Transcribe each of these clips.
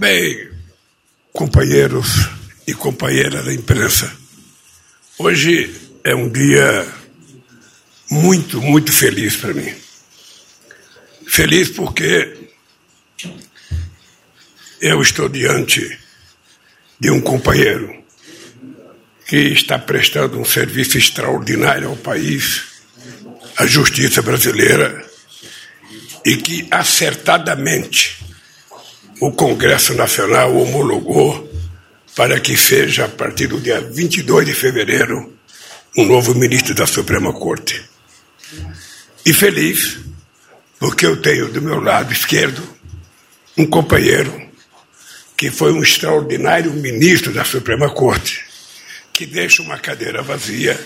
Bem, companheiros e companheiras da imprensa, hoje é um dia muito, muito feliz para mim. Feliz porque eu estou diante de um companheiro que está prestando um serviço extraordinário ao país, à justiça brasileira, e que acertadamente o Congresso Nacional homologou para que seja, a partir do dia 22 de fevereiro, um novo ministro da Suprema Corte. E feliz, porque eu tenho do meu lado esquerdo um companheiro que foi um extraordinário ministro da Suprema Corte, que deixa uma cadeira vazia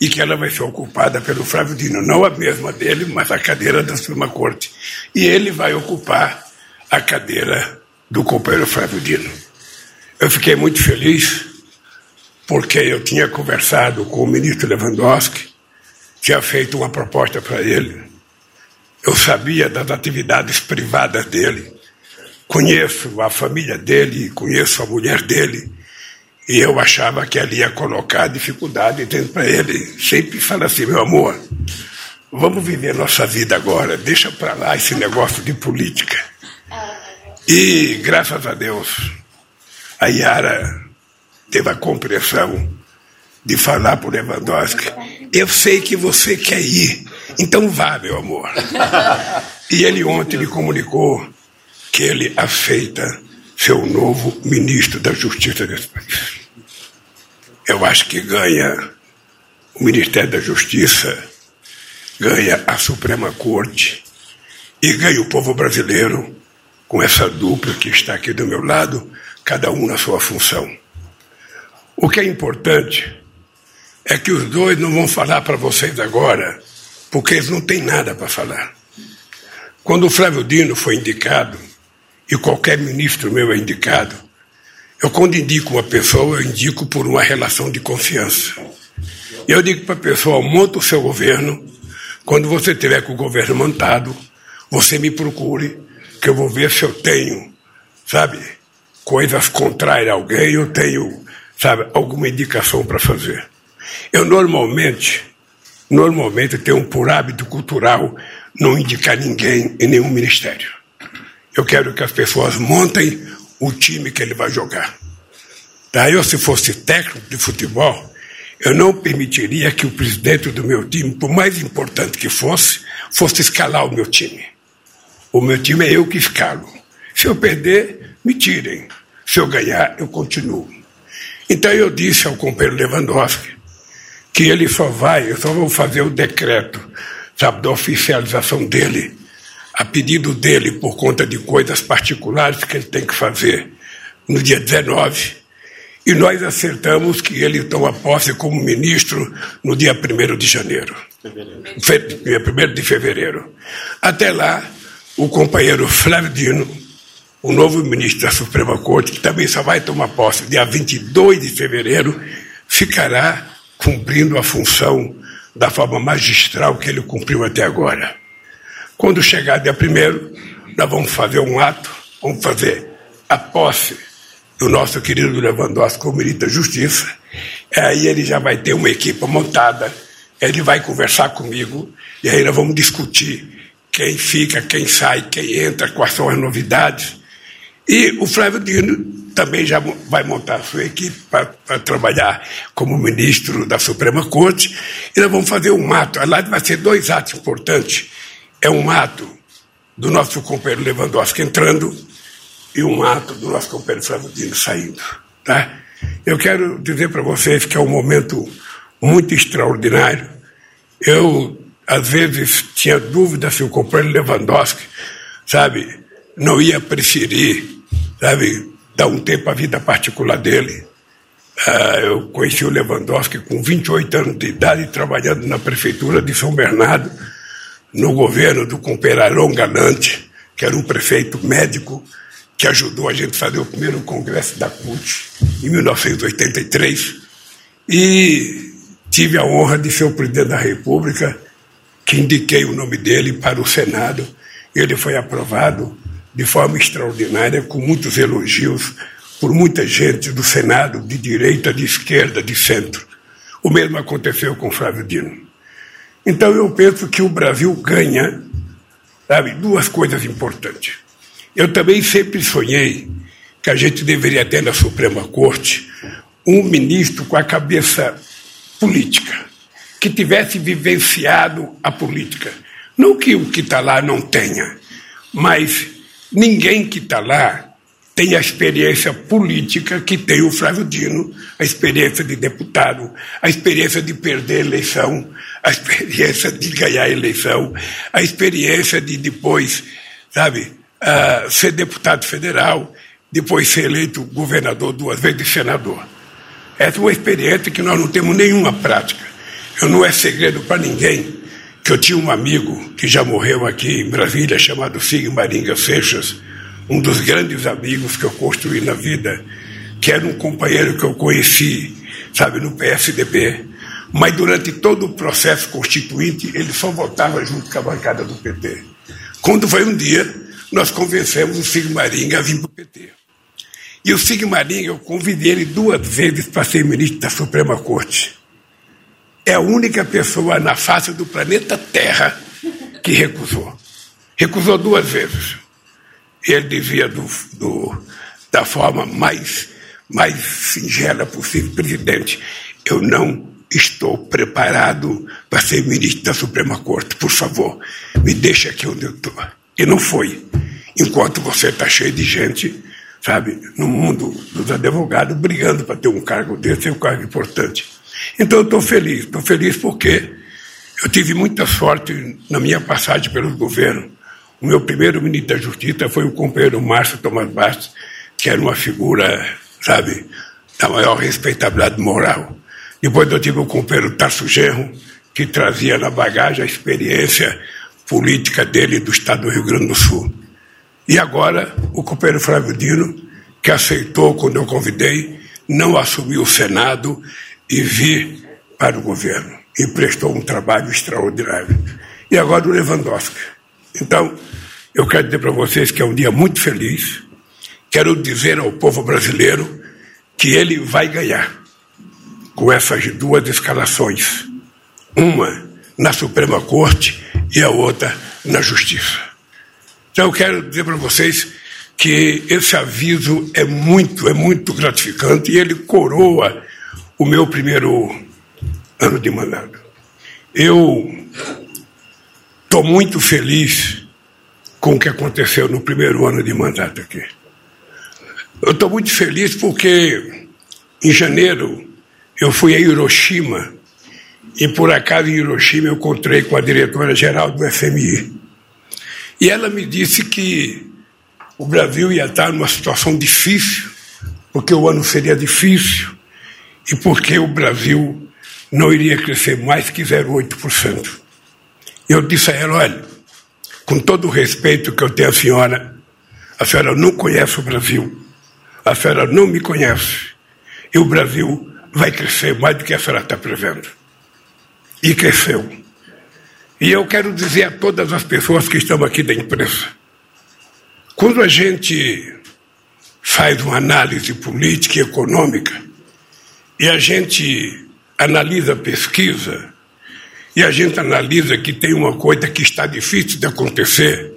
e que ela vai ser ocupada pelo Flávio Dino, não a mesma dele, mas a cadeira da Suprema Corte. E ele vai ocupar a cadeira do companheiro Flávio Dino. Eu fiquei muito feliz porque eu tinha conversado com o ministro Lewandowski, tinha feito uma proposta para ele. Eu sabia das atividades privadas dele, conheço a família dele, conheço a mulher dele, e eu achava que ele ia colocar dificuldade dentro para ele. Sempre fala assim, meu amor, vamos viver nossa vida agora, deixa para lá esse negócio de política. E, graças a Deus, a Yara teve a compreensão de falar para o Lewandowski: Eu sei que você quer ir, então vá, meu amor. E ele ontem me comunicou que ele aceita ser o novo ministro da Justiça desse país. Eu acho que ganha o Ministério da Justiça, ganha a Suprema Corte e ganha o povo brasileiro com essa dupla que está aqui do meu lado, cada um na sua função. O que é importante é que os dois não vão falar para vocês agora, porque eles não têm nada para falar. Quando o Flávio Dino foi indicado, e qualquer ministro meu é indicado, eu, quando indico uma pessoa, eu indico por uma relação de confiança. Eu digo para a pessoa: monta o seu governo. Quando você tiver com o governo montado, você me procure, que eu vou ver se eu tenho, sabe, coisas contrárias a alguém, eu tenho, sabe, alguma indicação para fazer. Eu normalmente, normalmente tenho por hábito cultural não indicar ninguém em nenhum ministério. Eu quero que as pessoas montem o time que ele vai jogar. Tá? Eu, se fosse técnico de futebol, eu não permitiria que o presidente do meu time, por mais importante que fosse, fosse escalar o meu time. O meu time é eu que escalo. Se eu perder, me tirem. Se eu ganhar, eu continuo. Então eu disse ao companheiro Lewandowski que ele só vai, eu só vou fazer o decreto, sabe, da oficialização dele, a pedido dele por conta de coisas particulares que ele tem que fazer no dia 19. E nós acertamos que ele toma posse como ministro no dia 1 de janeiro. Fevereiro. Dia 1 de fevereiro. Até lá, o companheiro Flávio Dino, o novo ministro da Suprema Corte, que também só vai tomar posse dia 22 de fevereiro, ficará cumprindo a função da forma magistral que ele cumpriu até agora. Quando chegar dia primeiro, nós vamos fazer um ato, vamos fazer a posse do nosso querido Lewandowski como ministro da Justiça. Aí ele já vai ter uma equipe montada, ele vai conversar comigo e aí nós vamos discutir quem fica, quem sai, quem entra, quais são as novidades. E o Flávio Dino também já vai montar a sua equipe para trabalhar como ministro da Suprema Corte. E nós vamos fazer um ato. Lá vai ser dois atos importantes. É um ato do nosso companheiro Lewandowski entrando e um ato do nosso companheiro Flávio Dino saindo. Tá? Eu quero dizer para vocês que é um momento muito extraordinário. Eu às vezes tinha dúvida se o companheiro Lewandowski, sabe, não ia preferir, sabe, dar um tempo à vida particular dele. Uh, eu conheci o Lewandowski com 28 anos de idade, trabalhando na prefeitura de São Bernardo, no governo do companheiro Arão Galante, que era um prefeito médico que ajudou a gente a fazer o primeiro congresso da CUT em 1983. E tive a honra de ser o presidente da República que indiquei o nome dele para o Senado. Ele foi aprovado de forma extraordinária, com muitos elogios por muita gente do Senado, de direita, de esquerda, de centro. O mesmo aconteceu com Flávio Dino. Então eu penso que o Brasil ganha, sabe, duas coisas importantes. Eu também sempre sonhei que a gente deveria ter na Suprema Corte um ministro com a cabeça política, que tivesse vivenciado a política. Não que o que está lá não tenha, mas ninguém que está lá tem a experiência política que tem o Flávio Dino, a experiência de deputado, a experiência de perder a eleição, a experiência de ganhar a eleição, a experiência de depois, sabe, uh, ser deputado federal, depois ser eleito governador duas vezes senador. Essa é uma experiência que nós não temos nenhuma prática. Eu não é segredo para ninguém que eu tinha um amigo que já morreu aqui em Brasília, chamado Sig Maringa Seixas, um dos grandes amigos que eu construí na vida, que era um companheiro que eu conheci, sabe, no PSDB. Mas durante todo o processo constituinte, ele só votava junto com a bancada do PT. Quando foi um dia, nós convencemos o Sig Maringa a vir para o PT. E o Sig Maringa, eu convidei ele duas vezes para ser ministro da Suprema Corte. É a única pessoa na face do planeta Terra que recusou. Recusou duas vezes ele dizia do, do, da forma mais, mais singela possível, presidente, eu não estou preparado para ser ministro da Suprema Corte, por favor, me deixe aqui onde eu estou. E não foi. Enquanto você está cheio de gente, sabe, no mundo dos advogados, brigando para ter um cargo desse, é um cargo importante. Então eu estou feliz, estou feliz porque eu tive muita sorte na minha passagem pelo governo o meu primeiro ministro da Justiça foi o companheiro Márcio Tomás Bastos, que era uma figura, sabe, da maior respeitabilidade moral. Depois eu tive o companheiro Tarso Genro, que trazia na bagagem a experiência política dele do estado do Rio Grande do Sul. E agora o companheiro Flávio Dino, que aceitou quando eu convidei, não assumiu o Senado e vir para o governo. E prestou um trabalho extraordinário. E agora o Lewandowski então, eu quero dizer para vocês que é um dia muito feliz. Quero dizer ao povo brasileiro que ele vai ganhar com essas duas escalações. Uma na Suprema Corte e a outra na Justiça. Então eu quero dizer para vocês que esse aviso é muito, é muito gratificante e ele coroa o meu primeiro ano de mandato. Eu Estou muito feliz com o que aconteceu no primeiro ano de mandato aqui. Eu estou muito feliz porque em janeiro eu fui a Hiroshima e por acaso em Hiroshima eu encontrei com a diretora geral do FMI. E ela me disse que o Brasil ia estar numa situação difícil, porque o ano seria difícil e porque o Brasil não iria crescer mais que 0,8%. Eu disse a ela: olha, com todo o respeito que eu tenho à senhora, a senhora não conhece o Brasil, a senhora não me conhece, e o Brasil vai crescer mais do que a senhora está prevendo. E cresceu. E eu quero dizer a todas as pessoas que estão aqui da imprensa: quando a gente faz uma análise política e econômica, e a gente analisa a pesquisa, e a gente analisa que tem uma coisa que está difícil de acontecer,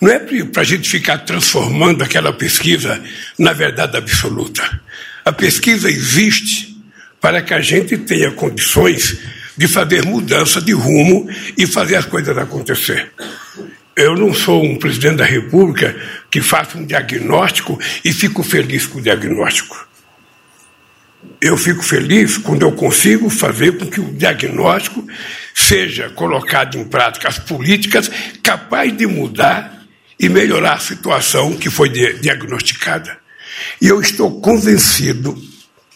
não é para a gente ficar transformando aquela pesquisa na verdade absoluta. A pesquisa existe para que a gente tenha condições de fazer mudança de rumo e fazer as coisas acontecer. Eu não sou um presidente da República que faça um diagnóstico e fico feliz com o diagnóstico eu fico feliz quando eu consigo fazer com que o diagnóstico seja colocado em prática as políticas capazes de mudar e melhorar a situação que foi diagnosticada. E eu estou convencido,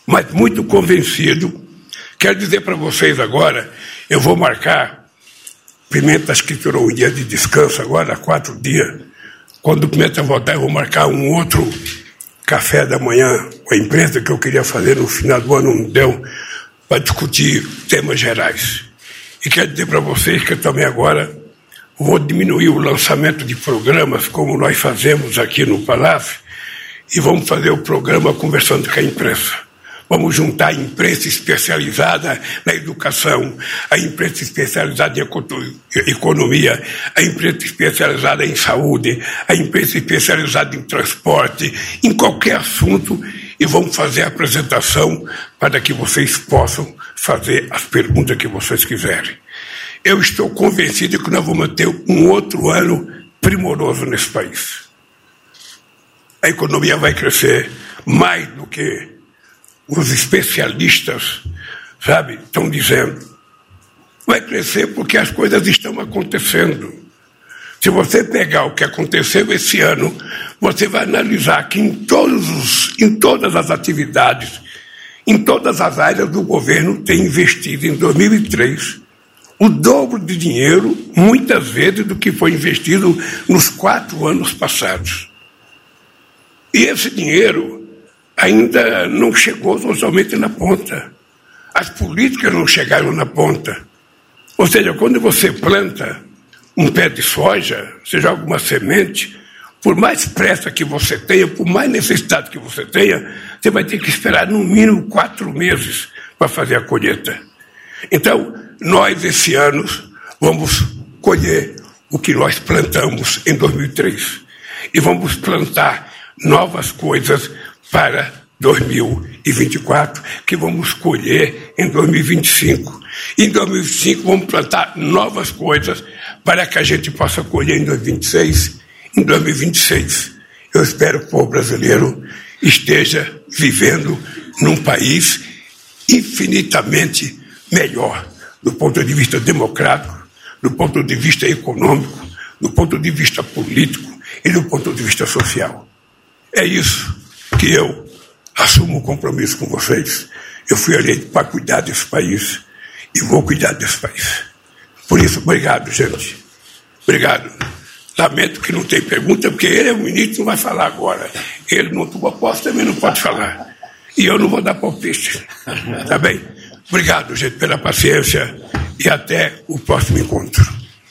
mas muito convencido, quero dizer para vocês agora, eu vou marcar, Pimenta tirou um dia de descanso agora, quatro dias, quando o Pimenta voltar eu vou marcar um outro café da manhã com a imprensa que eu queria fazer no final do ano, não deu, para discutir temas gerais. E quero dizer para vocês que eu também agora vou diminuir o lançamento de programas, como nós fazemos aqui no Palácio, e vamos fazer o programa conversando com a imprensa. Vamos juntar a imprensa especializada na educação, a imprensa especializada em economia, a imprensa especializada em saúde, a imprensa especializada em transporte, em qualquer assunto, e vamos fazer a apresentação para que vocês possam fazer as perguntas que vocês quiserem. Eu estou convencido que nós vamos ter um outro ano primoroso nesse país. A economia vai crescer mais do que os especialistas, sabe, estão dizendo. Vai crescer porque as coisas estão acontecendo. Se você pegar o que aconteceu esse ano, você vai analisar que em, todos os, em todas as atividades, em todas as áreas do governo tem investido em 2003 o dobro de dinheiro, muitas vezes, do que foi investido nos quatro anos passados. E esse dinheiro ainda não chegou totalmente na ponta. As políticas não chegaram na ponta. Ou seja, quando você planta um pé de soja, você joga uma semente, por mais pressa que você tenha, por mais necessidade que você tenha, você vai ter que esperar no mínimo quatro meses para fazer a colheita. Então, nós esse ano vamos colher o que nós plantamos em 2003 e vamos plantar novas coisas para 2024, que vamos colher em 2025. Em 2025 vamos plantar novas coisas para que a gente possa colher em 2026, em 2026. Eu espero que o povo brasileiro esteja vivendo num país infinitamente melhor do ponto de vista democrático, do ponto de vista econômico, do ponto de vista político e do ponto de vista social. É isso que eu assumo o compromisso com vocês. Eu fui eleito para cuidar desse país e vou cuidar desse país. Por isso, obrigado, gente. Obrigado. Lamento que não tem pergunta, porque ele é o ministro, não vai falar agora. Ele não tomou posse, também não pode falar. E eu não vou dar palpite. Tá bem? Obrigado, gente, pela paciência e até o próximo encontro.